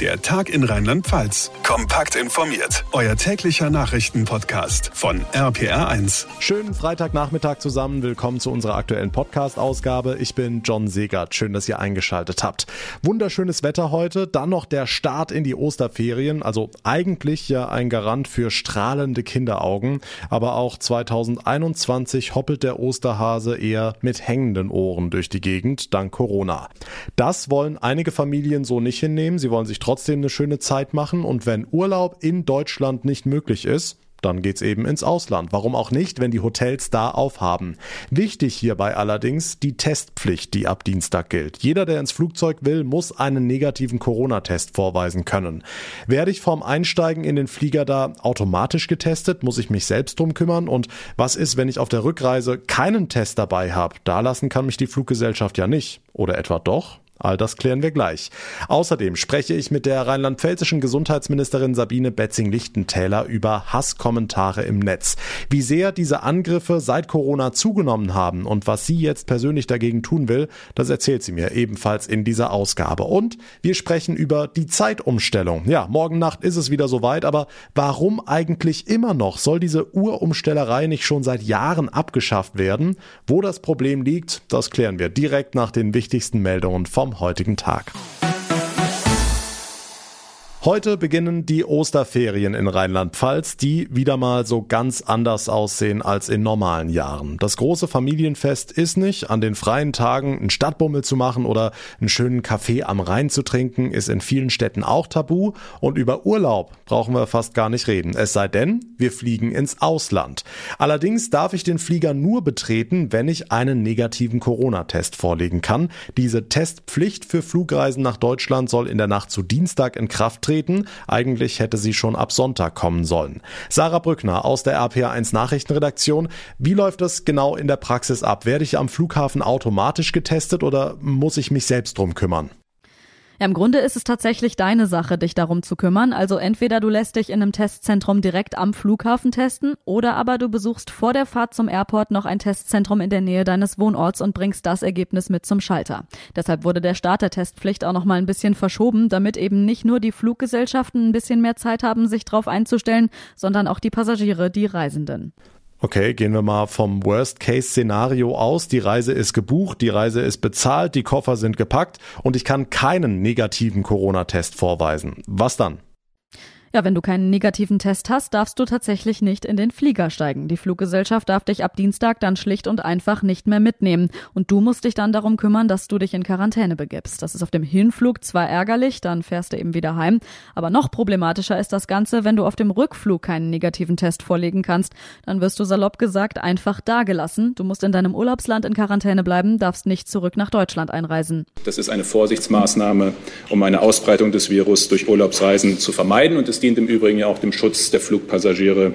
Der Tag in Rheinland-Pfalz. Kompakt informiert. Euer täglicher Nachrichtenpodcast von RPR1. Schönen Freitagnachmittag zusammen. Willkommen zu unserer aktuellen Podcast-Ausgabe. Ich bin John Segert. Schön, dass ihr eingeschaltet habt. Wunderschönes Wetter heute. Dann noch der Start in die Osterferien. Also eigentlich ja ein Garant für strahlende Kinderaugen. Aber auch 2021 hoppelt der Osterhase eher mit hängenden Ohren durch die Gegend, dank Corona. Das wollen einige Familien so nicht hinnehmen. Sie wollen sich trotzdem eine schöne Zeit machen und wenn Urlaub in Deutschland nicht möglich ist, dann geht's eben ins Ausland. Warum auch nicht, wenn die Hotels da aufhaben. Wichtig hierbei allerdings die Testpflicht, die ab Dienstag gilt. Jeder, der ins Flugzeug will, muss einen negativen Corona-Test vorweisen können. Werde ich vorm Einsteigen in den Flieger da automatisch getestet? Muss ich mich selbst drum kümmern? Und was ist, wenn ich auf der Rückreise keinen Test dabei habe? Da lassen kann mich die Fluggesellschaft ja nicht. Oder etwa doch? All das klären wir gleich. Außerdem spreche ich mit der rheinland-pfälzischen Gesundheitsministerin Sabine Betzing-Lichtentäler über Hasskommentare im Netz. Wie sehr diese Angriffe seit Corona zugenommen haben und was sie jetzt persönlich dagegen tun will, das erzählt sie mir ebenfalls in dieser Ausgabe. Und wir sprechen über die Zeitumstellung. Ja, morgen Nacht ist es wieder soweit, aber warum eigentlich immer noch? Soll diese Urumstellerei nicht schon seit Jahren abgeschafft werden? Wo das Problem liegt, das klären wir direkt nach den wichtigsten Meldungen vom heutigen Tag. Heute beginnen die Osterferien in Rheinland-Pfalz, die wieder mal so ganz anders aussehen als in normalen Jahren. Das große Familienfest ist nicht, an den freien Tagen einen Stadtbummel zu machen oder einen schönen Kaffee am Rhein zu trinken, ist in vielen Städten auch tabu und über Urlaub brauchen wir fast gar nicht reden. Es sei denn, wir fliegen ins Ausland. Allerdings darf ich den Flieger nur betreten, wenn ich einen negativen Corona-Test vorlegen kann. Diese Testpflicht für Flugreisen nach Deutschland soll in der Nacht zu Dienstag in Kraft treten treten. Eigentlich hätte sie schon ab Sonntag kommen sollen. Sarah Brückner aus der RPA1 Nachrichtenredaktion. Wie läuft das genau in der Praxis ab? Werde ich am Flughafen automatisch getestet oder muss ich mich selbst drum kümmern? Im Grunde ist es tatsächlich deine Sache, dich darum zu kümmern. Also entweder du lässt dich in einem Testzentrum direkt am Flughafen testen oder aber du besuchst vor der Fahrt zum Airport noch ein Testzentrum in der Nähe deines Wohnorts und bringst das Ergebnis mit zum Schalter. Deshalb wurde der Start der Testpflicht auch noch mal ein bisschen verschoben, damit eben nicht nur die Fluggesellschaften ein bisschen mehr Zeit haben, sich darauf einzustellen, sondern auch die Passagiere, die Reisenden. Okay, gehen wir mal vom Worst-Case-Szenario aus. Die Reise ist gebucht, die Reise ist bezahlt, die Koffer sind gepackt und ich kann keinen negativen Corona-Test vorweisen. Was dann? Ja, wenn du keinen negativen Test hast, darfst du tatsächlich nicht in den Flieger steigen. Die Fluggesellschaft darf dich ab Dienstag dann schlicht und einfach nicht mehr mitnehmen. Und du musst dich dann darum kümmern, dass du dich in Quarantäne begibst. Das ist auf dem Hinflug zwar ärgerlich, dann fährst du eben wieder heim. Aber noch problematischer ist das Ganze, wenn du auf dem Rückflug keinen negativen Test vorlegen kannst. Dann wirst du salopp gesagt einfach dagelassen. Du musst in deinem Urlaubsland in Quarantäne bleiben, darfst nicht zurück nach Deutschland einreisen. Das ist eine Vorsichtsmaßnahme, um eine Ausbreitung des Virus durch Urlaubsreisen zu vermeiden. Und es dient im Übrigen ja auch dem Schutz der Flugpassagiere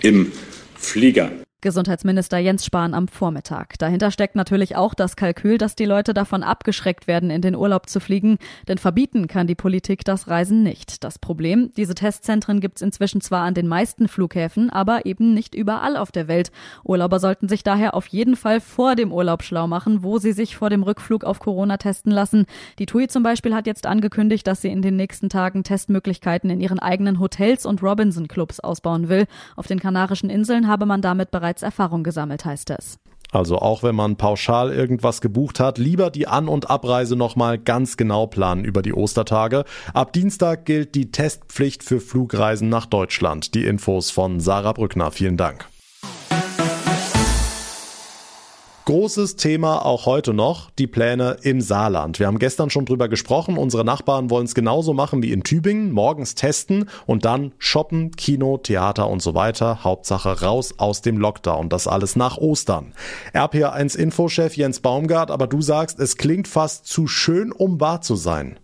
im Flieger. Gesundheitsminister Jens Spahn am Vormittag. Dahinter steckt natürlich auch das Kalkül, dass die Leute davon abgeschreckt werden, in den Urlaub zu fliegen, denn verbieten kann die Politik das Reisen nicht. Das Problem, diese Testzentren gibt es inzwischen zwar an den meisten Flughäfen, aber eben nicht überall auf der Welt. Urlauber sollten sich daher auf jeden Fall vor dem Urlaub schlau machen, wo sie sich vor dem Rückflug auf Corona testen lassen. Die TUI zum Beispiel hat jetzt angekündigt, dass sie in den nächsten Tagen Testmöglichkeiten in ihren eigenen Hotels und Robinson-Clubs ausbauen will. Auf den Kanarischen Inseln habe man damit bereits bereits Erfahrung gesammelt, heißt es. Also auch wenn man pauschal irgendwas gebucht hat, lieber die An- und Abreise nochmal ganz genau planen über die Ostertage. Ab Dienstag gilt die Testpflicht für Flugreisen nach Deutschland. Die Infos von Sarah Brückner. Vielen Dank. Großes Thema auch heute noch, die Pläne im Saarland. Wir haben gestern schon drüber gesprochen. Unsere Nachbarn wollen es genauso machen wie in Tübingen. Morgens testen und dann shoppen, Kino, Theater und so weiter. Hauptsache raus aus dem Lockdown. Das alles nach Ostern. RPA1 Infochef Jens Baumgart, aber du sagst, es klingt fast zu schön, um wahr zu sein.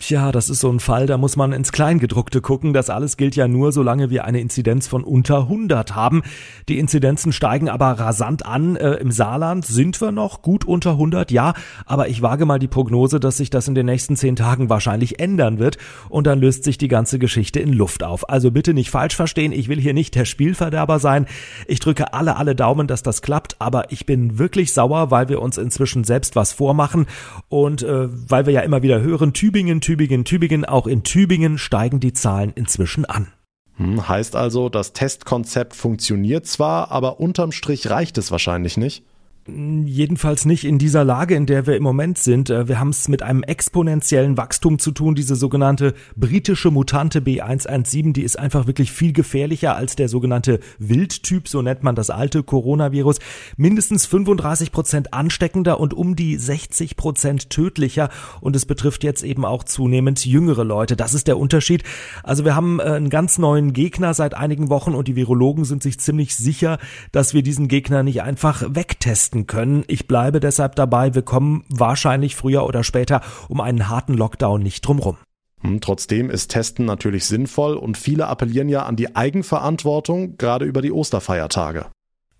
Tja, das ist so ein Fall, da muss man ins Kleingedruckte gucken. Das alles gilt ja nur, solange wir eine Inzidenz von unter 100 haben. Die Inzidenzen steigen aber rasant an. Äh, Im Saarland sind wir noch gut unter 100, ja. Aber ich wage mal die Prognose, dass sich das in den nächsten zehn Tagen wahrscheinlich ändern wird. Und dann löst sich die ganze Geschichte in Luft auf. Also bitte nicht falsch verstehen. Ich will hier nicht der Spielverderber sein. Ich drücke alle, alle Daumen, dass das klappt. Aber ich bin wirklich sauer, weil wir uns inzwischen selbst was vormachen. Und äh, weil wir ja immer wieder hören, Tübingen, Tübingen, Tübingen. Auch in Tübingen steigen die Zahlen inzwischen an. Hm, heißt also, das Testkonzept funktioniert zwar, aber unterm Strich reicht es wahrscheinlich nicht. Jedenfalls nicht in dieser Lage, in der wir im Moment sind. Äh, wir haben es mit einem exponentiellen Wachstum zu tun. Diese sogenannte britische Mutante B117, die ist einfach wirklich viel gefährlicher als der sogenannte Wildtyp, so nennt man das alte Coronavirus. Mindestens 35 Prozent ansteckender und um die 60 Prozent tödlicher. Und es betrifft jetzt eben auch zunehmend jüngere Leute. Das ist der Unterschied. Also wir haben äh, einen ganz neuen Gegner seit einigen Wochen und die Virologen sind sich ziemlich sicher, dass wir diesen Gegner nicht einfach wegtesten leisten können. Ich bleibe deshalb dabei, wir kommen wahrscheinlich früher oder später um einen harten Lockdown nicht drumrum. Hm, trotzdem ist Testen natürlich sinnvoll und viele appellieren ja an die Eigenverantwortung, gerade über die Osterfeiertage.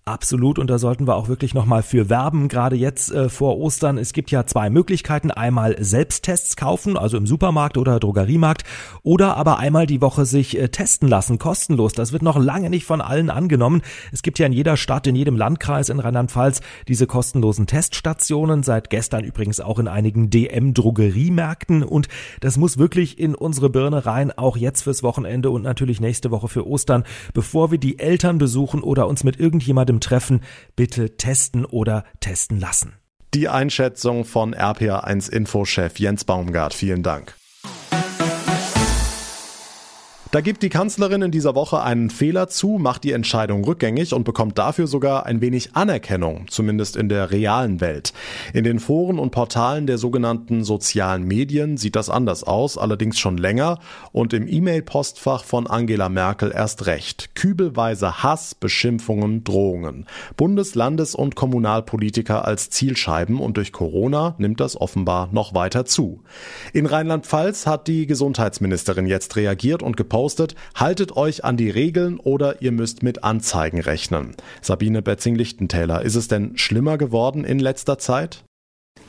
Absolut, und da sollten wir auch wirklich nochmal für werben, gerade jetzt äh, vor Ostern. Es gibt ja zwei Möglichkeiten. Einmal Selbsttests kaufen, also im Supermarkt oder Drogeriemarkt, oder aber einmal die Woche sich äh, testen lassen, kostenlos. Das wird noch lange nicht von allen angenommen. Es gibt ja in jeder Stadt, in jedem Landkreis in Rheinland-Pfalz diese kostenlosen Teststationen, seit gestern übrigens auch in einigen DM-Drogeriemärkten. Und das muss wirklich in unsere Birne rein, auch jetzt fürs Wochenende und natürlich nächste Woche für Ostern, bevor wir die Eltern besuchen oder uns mit irgendjemandem treffen, bitte testen oder testen lassen. Die Einschätzung von RPA1 Infochef Jens Baumgart. Vielen Dank. Da gibt die Kanzlerin in dieser Woche einen Fehler zu, macht die Entscheidung rückgängig und bekommt dafür sogar ein wenig Anerkennung, zumindest in der realen Welt. In den Foren und Portalen der sogenannten sozialen Medien sieht das anders aus, allerdings schon länger und im E-Mail-Postfach von Angela Merkel erst recht. Kübelweise Hass, Beschimpfungen, Drohungen. Bundes-, Landes- und Kommunalpolitiker als Zielscheiben und durch Corona nimmt das offenbar noch weiter zu. In Rheinland-Pfalz hat die Gesundheitsministerin jetzt reagiert und gepostet, gepostet, haltet euch an die Regeln oder ihr müsst mit Anzeigen rechnen. Sabine Betzing-Lichtentäler, ist es denn schlimmer geworden in letzter Zeit?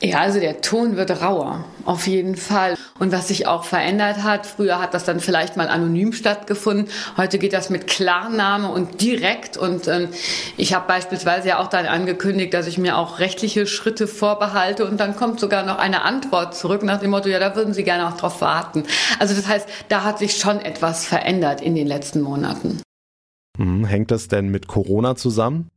Ja, also der Ton wird rauer, auf jeden Fall. Und was sich auch verändert hat, früher hat das dann vielleicht mal anonym stattgefunden, heute geht das mit Klarname und direkt. Und ähm, ich habe beispielsweise ja auch dann angekündigt, dass ich mir auch rechtliche Schritte vorbehalte und dann kommt sogar noch eine Antwort zurück nach dem Motto, ja, da würden Sie gerne auch drauf warten. Also das heißt, da hat sich schon etwas verändert in den letzten Monaten. Hm, hängt das denn mit Corona zusammen?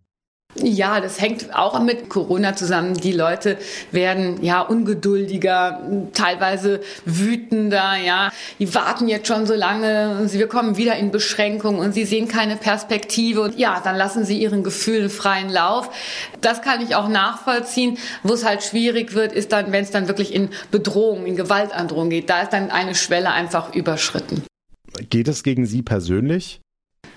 Ja, das hängt auch mit Corona zusammen. Die Leute werden ja ungeduldiger, teilweise wütender, ja. Die warten jetzt schon so lange, sie bekommen wieder in Beschränkung und sie sehen keine Perspektive und ja, dann lassen sie ihren Gefühlen freien Lauf. Das kann ich auch nachvollziehen. Wo es halt schwierig wird, ist dann, wenn es dann wirklich in Bedrohung, in Gewaltandrohung geht. Da ist dann eine Schwelle einfach überschritten. Geht es gegen Sie persönlich?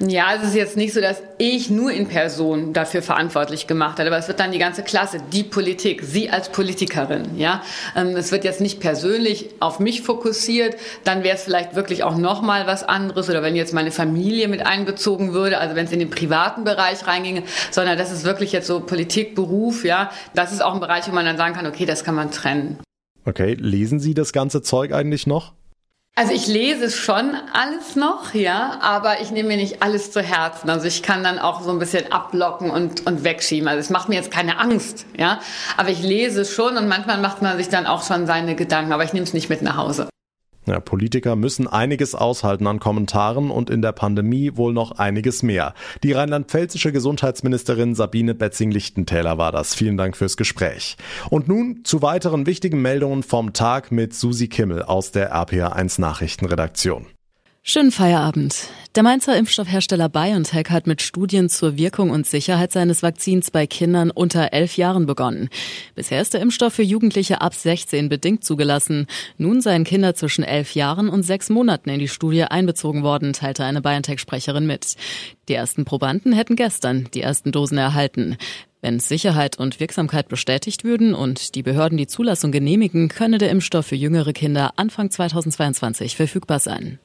Ja, es ist jetzt nicht so, dass ich nur in Person dafür verantwortlich gemacht habe, aber es wird dann die ganze Klasse, die Politik, Sie als Politikerin, ja. Ähm, es wird jetzt nicht persönlich auf mich fokussiert, dann wäre es vielleicht wirklich auch nochmal was anderes oder wenn jetzt meine Familie mit einbezogen würde, also wenn es in den privaten Bereich reinginge, sondern das ist wirklich jetzt so Politik, Beruf, ja. Das ist auch ein Bereich, wo man dann sagen kann, okay, das kann man trennen. Okay, lesen Sie das ganze Zeug eigentlich noch? Also ich lese schon alles noch, ja, aber ich nehme mir nicht alles zu Herzen. Also ich kann dann auch so ein bisschen abblocken und, und wegschieben. Also es macht mir jetzt keine Angst, ja, aber ich lese schon und manchmal macht man sich dann auch schon seine Gedanken, aber ich nehme es nicht mit nach Hause. Ja, Politiker müssen einiges aushalten an Kommentaren und in der Pandemie wohl noch einiges mehr. Die rheinland-pfälzische Gesundheitsministerin Sabine Betzing-Lichtentäler war das. Vielen Dank fürs Gespräch. Und nun zu weiteren wichtigen Meldungen vom Tag mit Susi Kimmel aus der RPA1 Nachrichtenredaktion. Schönen Feierabend. Der Mainzer Impfstoffhersteller BioNTech hat mit Studien zur Wirkung und Sicherheit seines Vakzins bei Kindern unter elf Jahren begonnen. Bisher ist der Impfstoff für Jugendliche ab 16 bedingt zugelassen. Nun seien Kinder zwischen elf Jahren und sechs Monaten in die Studie einbezogen worden, teilte eine BioNTech-Sprecherin mit. Die ersten Probanden hätten gestern die ersten Dosen erhalten. Wenn Sicherheit und Wirksamkeit bestätigt würden und die Behörden die Zulassung genehmigen, könne der Impfstoff für jüngere Kinder Anfang 2022 verfügbar sein.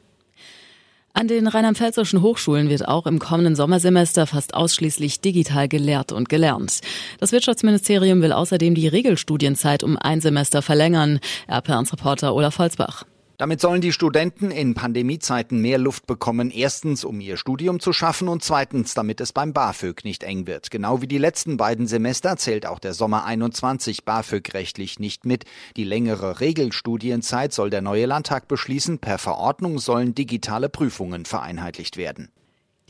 An den rheinland-pfälzischen Hochschulen wird auch im kommenden Sommersemester fast ausschließlich digital gelehrt und gelernt. Das Wirtschaftsministerium will außerdem die Regelstudienzeit um ein Semester verlängern. RP1-Reporter Olaf Holzbach. Damit sollen die Studenten in Pandemiezeiten mehr Luft bekommen. Erstens, um ihr Studium zu schaffen und zweitens, damit es beim BAföG nicht eng wird. Genau wie die letzten beiden Semester zählt auch der Sommer 21 BAföG rechtlich nicht mit. Die längere Regelstudienzeit soll der neue Landtag beschließen. Per Verordnung sollen digitale Prüfungen vereinheitlicht werden.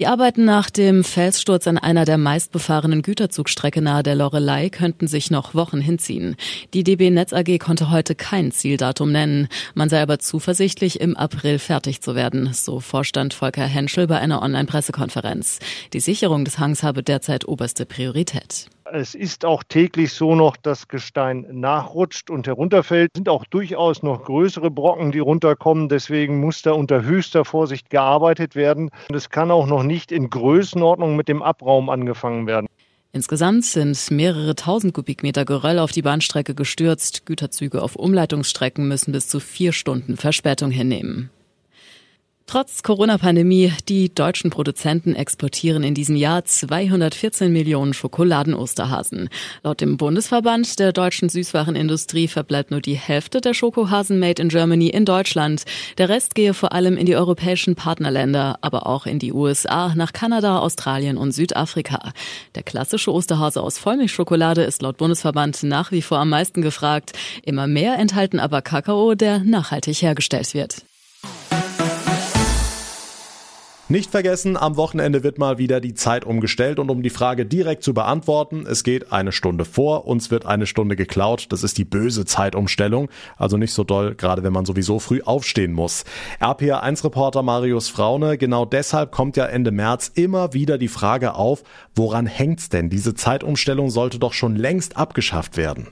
Die Arbeiten nach dem Felssturz an einer der meistbefahrenen Güterzugstrecke nahe der Lorelei könnten sich noch Wochen hinziehen. Die DB Netz AG konnte heute kein Zieldatum nennen. Man sei aber zuversichtlich, im April fertig zu werden, so Vorstand Volker Henschel bei einer Online-Pressekonferenz. Die Sicherung des Hangs habe derzeit oberste Priorität. Es ist auch täglich so noch, dass Gestein nachrutscht und herunterfällt. Es sind auch durchaus noch größere Brocken, die runterkommen. Deswegen muss da unter höchster Vorsicht gearbeitet werden. Und es kann auch noch nicht in Größenordnung mit dem Abraum angefangen werden. Insgesamt sind mehrere tausend Kubikmeter Geröll auf die Bahnstrecke gestürzt. Güterzüge auf Umleitungsstrecken müssen bis zu vier Stunden Verspätung hinnehmen. Trotz Corona-Pandemie, die deutschen Produzenten exportieren in diesem Jahr 214 Millionen Schokoladen-Osterhasen. Laut dem Bundesverband der deutschen Süßwarenindustrie verbleibt nur die Hälfte der Schokohasen made in Germany in Deutschland. Der Rest gehe vor allem in die europäischen Partnerländer, aber auch in die USA, nach Kanada, Australien und Südafrika. Der klassische Osterhase aus Vollmilchschokolade ist laut Bundesverband nach wie vor am meisten gefragt. Immer mehr enthalten aber Kakao, der nachhaltig hergestellt wird. Nicht vergessen, am Wochenende wird mal wieder die Zeit umgestellt und um die Frage direkt zu beantworten, es geht eine Stunde vor, uns wird eine Stunde geklaut, das ist die böse Zeitumstellung, also nicht so doll, gerade wenn man sowieso früh aufstehen muss. RPA1-Reporter Marius Fraune, genau deshalb kommt ja Ende März immer wieder die Frage auf, woran hängt's denn? Diese Zeitumstellung sollte doch schon längst abgeschafft werden.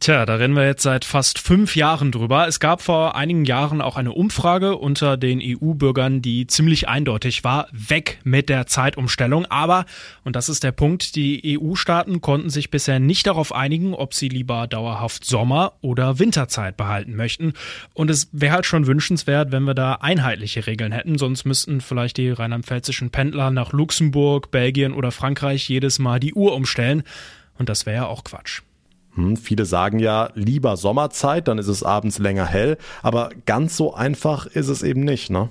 Tja, da rennen wir jetzt seit fast fünf Jahren drüber. Es gab vor einigen Jahren auch eine Umfrage unter den EU-Bürgern, die ziemlich eindeutig war, weg mit der Zeitumstellung. Aber, und das ist der Punkt, die EU-Staaten konnten sich bisher nicht darauf einigen, ob sie lieber dauerhaft Sommer- oder Winterzeit behalten möchten. Und es wäre halt schon wünschenswert, wenn wir da einheitliche Regeln hätten. Sonst müssten vielleicht die rheinland-pfälzischen Pendler nach Luxemburg, Belgien oder Frankreich jedes Mal die Uhr umstellen. Und das wäre ja auch Quatsch. Hm, viele sagen ja lieber Sommerzeit, dann ist es abends länger hell, aber ganz so einfach ist es eben nicht, ne?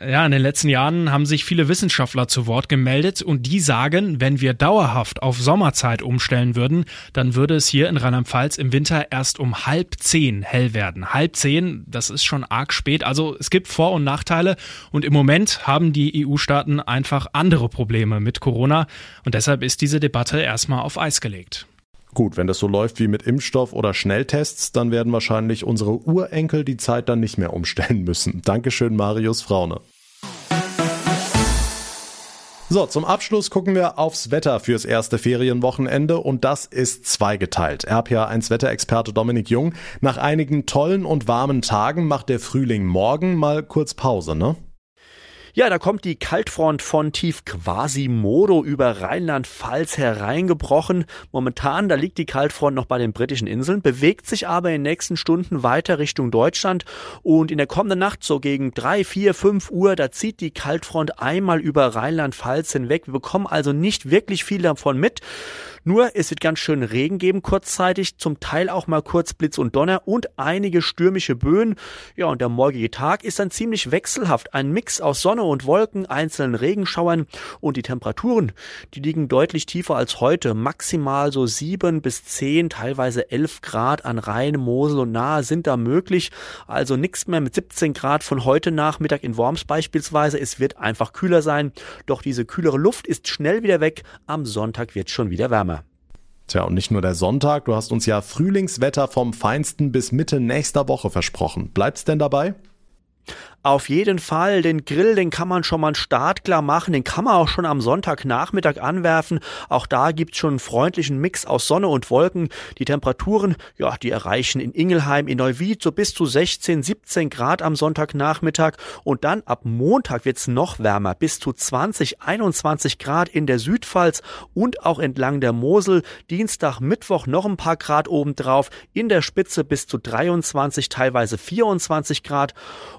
Ja, in den letzten Jahren haben sich viele Wissenschaftler zu Wort gemeldet und die sagen, wenn wir dauerhaft auf Sommerzeit umstellen würden, dann würde es hier in Rheinland-Pfalz im Winter erst um halb zehn hell werden. Halb zehn, das ist schon arg spät. Also es gibt Vor- und Nachteile und im Moment haben die EU-Staaten einfach andere Probleme mit Corona und deshalb ist diese Debatte erstmal auf Eis gelegt. Gut, wenn das so läuft wie mit Impfstoff oder Schnelltests, dann werden wahrscheinlich unsere Urenkel die Zeit dann nicht mehr umstellen müssen. Dankeschön, Marius Fraune. So, zum Abschluss gucken wir aufs Wetter fürs erste Ferienwochenende und das ist zweigeteilt. RPA1 Wetterexperte Dominik Jung. Nach einigen tollen und warmen Tagen macht der Frühling morgen mal kurz Pause, ne? Ja, da kommt die Kaltfront von tief Quasimodo über Rheinland-Pfalz hereingebrochen. Momentan, da liegt die Kaltfront noch bei den britischen Inseln, bewegt sich aber in den nächsten Stunden weiter Richtung Deutschland und in der kommenden Nacht so gegen drei, vier, fünf Uhr, da zieht die Kaltfront einmal über Rheinland-Pfalz hinweg. Wir bekommen also nicht wirklich viel davon mit. Nur es wird ganz schön Regen geben kurzzeitig, zum Teil auch mal kurz Blitz und Donner und einige stürmische Böen. Ja, und der morgige Tag ist dann ziemlich wechselhaft. Ein Mix aus Sonne und Wolken, einzelnen Regenschauern und die Temperaturen, die liegen deutlich tiefer als heute. Maximal so sieben bis zehn, teilweise elf Grad an Rhein, Mosel und Nahe sind da möglich. Also nichts mehr mit 17 Grad von heute Nachmittag in Worms beispielsweise. Es wird einfach kühler sein. Doch diese kühlere Luft ist schnell wieder weg. Am Sonntag wird schon wieder wärmer. Tja, und nicht nur der Sonntag, du hast uns ja Frühlingswetter vom Feinsten bis Mitte nächster Woche versprochen. Bleibt's denn dabei? Auf jeden Fall, den Grill, den kann man schon mal startklar machen, den kann man auch schon am Sonntagnachmittag anwerfen. Auch da gibt's schon einen freundlichen Mix aus Sonne und Wolken. Die Temperaturen, ja, die erreichen in Ingelheim, in Neuwied so bis zu 16, 17 Grad am Sonntagnachmittag und dann ab Montag wird's noch wärmer, bis zu 20, 21 Grad in der Südpfalz und auch entlang der Mosel. Dienstag, Mittwoch noch ein paar Grad obendrauf, in der Spitze bis zu 23, teilweise 24 Grad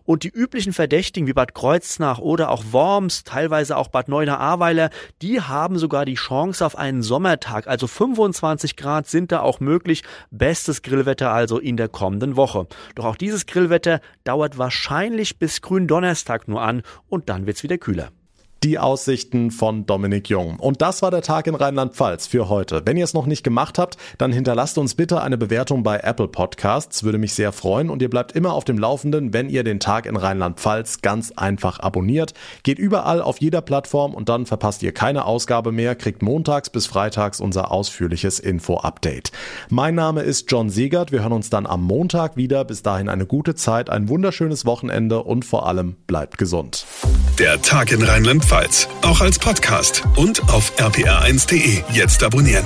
und die Verdächtigen wie Bad Kreuznach oder auch Worms, teilweise auch Bad Neuenahr-Ahrweiler, die haben sogar die Chance auf einen Sommertag. Also 25 Grad sind da auch möglich. Bestes Grillwetter also in der kommenden Woche. Doch auch dieses Grillwetter dauert wahrscheinlich bis Gründonnerstag nur an und dann wird's wieder kühler die Aussichten von Dominik Jung. Und das war der Tag in Rheinland-Pfalz für heute. Wenn ihr es noch nicht gemacht habt, dann hinterlasst uns bitte eine Bewertung bei Apple Podcasts, würde mich sehr freuen und ihr bleibt immer auf dem Laufenden, wenn ihr den Tag in Rheinland-Pfalz ganz einfach abonniert. Geht überall auf jeder Plattform und dann verpasst ihr keine Ausgabe mehr, kriegt montags bis freitags unser ausführliches Info-Update. Mein Name ist John Segert, wir hören uns dann am Montag wieder. Bis dahin eine gute Zeit, ein wunderschönes Wochenende und vor allem bleibt gesund. Der Tag in Rheinland-Pfalz, auch als Podcast und auf rpr1.de. Jetzt abonnieren.